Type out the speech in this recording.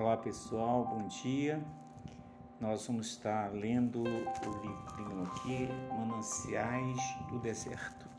Olá pessoal, bom dia. Nós vamos estar lendo o livro aqui, Mananciais do Deserto.